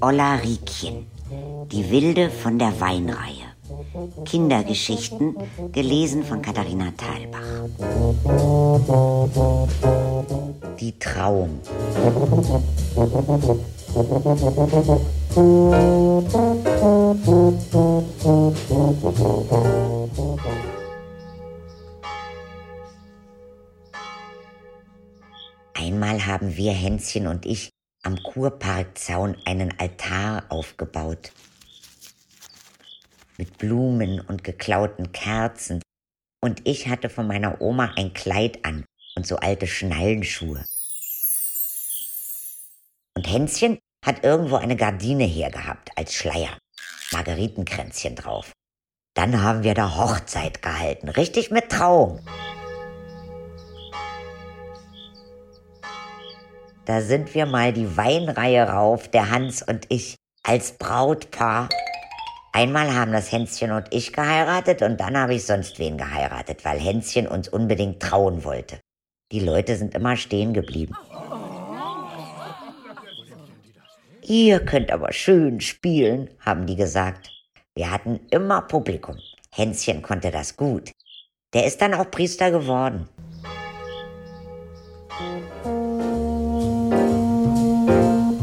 Olla Riekchen, die Wilde von der Weinreihe. Kindergeschichten, gelesen von Katharina Thalbach. Die Trauung. Einmal haben wir, Hänschen und ich, am Kurparkzaun einen Altar aufgebaut. Mit Blumen und geklauten Kerzen. Und ich hatte von meiner Oma ein Kleid an und so alte Schnallenschuhe. Und Hänschen hat irgendwo eine Gardine hergehabt als Schleier. Margeritenkränzchen drauf. Dann haben wir da Hochzeit gehalten, richtig mit Trauung. Da sind wir mal die Weinreihe rauf, der Hans und ich, als Brautpaar. Einmal haben das Hänschen und ich geheiratet und dann habe ich sonst wen geheiratet, weil Hänschen uns unbedingt trauen wollte. Die Leute sind immer stehen geblieben. Ihr könnt aber schön spielen, haben die gesagt. Wir hatten immer Publikum. Hänschen konnte das gut. Der ist dann auch Priester geworden.